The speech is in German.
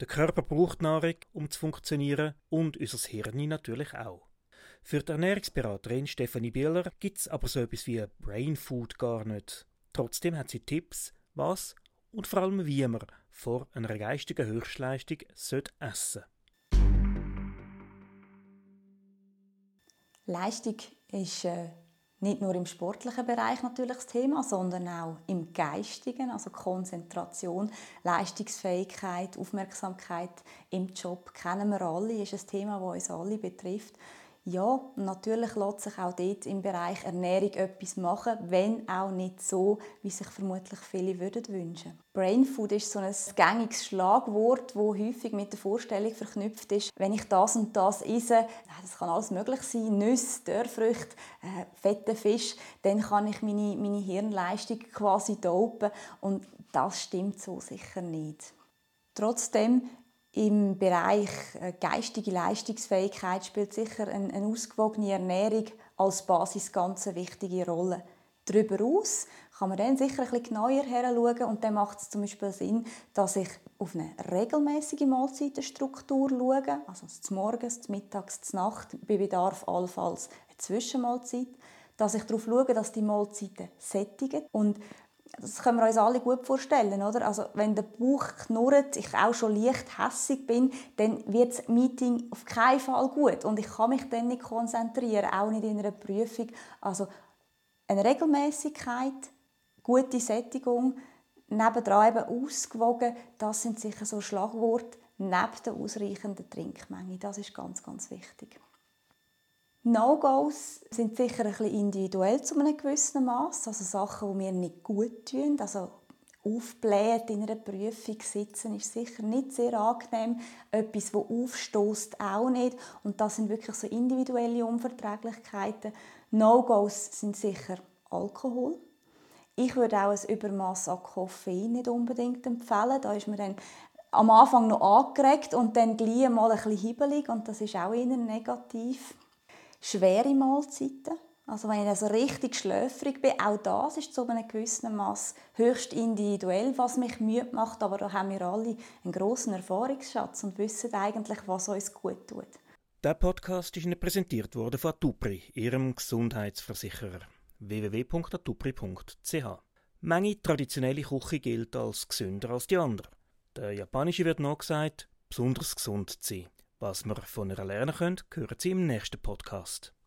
Der Körper braucht Nahrung, um zu funktionieren und unser Hirn natürlich auch. Für die Ernährungsberaterin Stefanie Bieler gibt es aber so etwas wie Brain Food gar nicht. Trotzdem hat sie Tipps, was und vor allem wie man vor einer geistigen Höchstleistung essen sollte. Leistung ist äh, nicht nur im sportlichen Bereich natürlich das Thema, sondern auch im geistigen, also Konzentration, Leistungsfähigkeit, Aufmerksamkeit im Job kennen wir alle, ist ein Thema, das uns alle betrifft. Ja, natürlich lässt sich auch dort im Bereich Ernährung etwas machen, wenn auch nicht so, wie sich vermutlich viele würden wünschen. Brain Food ist so ein gängiges Schlagwort, wo häufig mit der Vorstellung verknüpft ist, wenn ich das und das esse, das kann alles möglich sein, Nüsse, Dörrfrüchte, äh, fette Fisch, dann kann ich meine, meine Hirnleistung quasi dopen und das stimmt so sicher nicht. Trotzdem im Bereich äh, geistige Leistungsfähigkeit spielt sicher eine, eine ausgewogene Ernährung als Basis ganz eine wichtige Rolle. Darüber aus kann man dann sicher ein bisschen genauer heranschauen und dann macht es zum Beispiel Sinn, dass ich auf eine regelmäßige Mahlzeitenstruktur schaue, also zum Morgens, zum Mittags, zur Nacht, bei Bedarf allenfalls eine Zwischenmahlzeit, dass ich darauf schaue, dass die Mahlzeiten sättigen und das können wir uns alle gut vorstellen, oder? Also wenn der Bauch knurrt, ich auch schon leicht hässig bin, dann wird das Meeting auf keinen Fall gut und ich kann mich dann nicht konzentrieren, auch nicht in einer Prüfung. Also eine Regelmäßigkeit, gute Sättigung, nebendran eben ausgewogen, das sind sicher so Schlagworte neben der ausreichenden Trinkmenge. Das ist ganz, ganz wichtig. No-Gos sind sicher ein bisschen individuell zu einem gewissen Maß, also Sachen, die mir nicht gut tun, also aufbläht in einer Prüfung sitzen ist sicher nicht sehr angenehm. Etwas, das aufstößt, auch nicht. Und das sind wirklich so individuelle Unverträglichkeiten. No-Gos sind sicher Alkohol. Ich würde auch ein Übermaß an Koffein nicht unbedingt empfehlen. Da ist man dann am Anfang noch angeregt und dann gleich mal ein bisschen hibbelig und das ist auch eher negativ schwere Mahlzeiten. Also wenn ich also richtig schläfrig bin, auch das ist zu einem gewissen Maß höchst individuell, was mich müde macht, aber da haben wir alle einen großen Erfahrungsschatz und wissen eigentlich, was uns gut tut. Der Podcast ist Ihnen präsentiert worden von Atupri, Ihrem Gesundheitsversicherer. www.atupri.ch Manche traditionelle Küche gilt als gesünder als die andere. Der japanische wird noch gesagt, besonders gesund zu sein. Was wir von ihr lernen können, hören Sie im nächsten Podcast.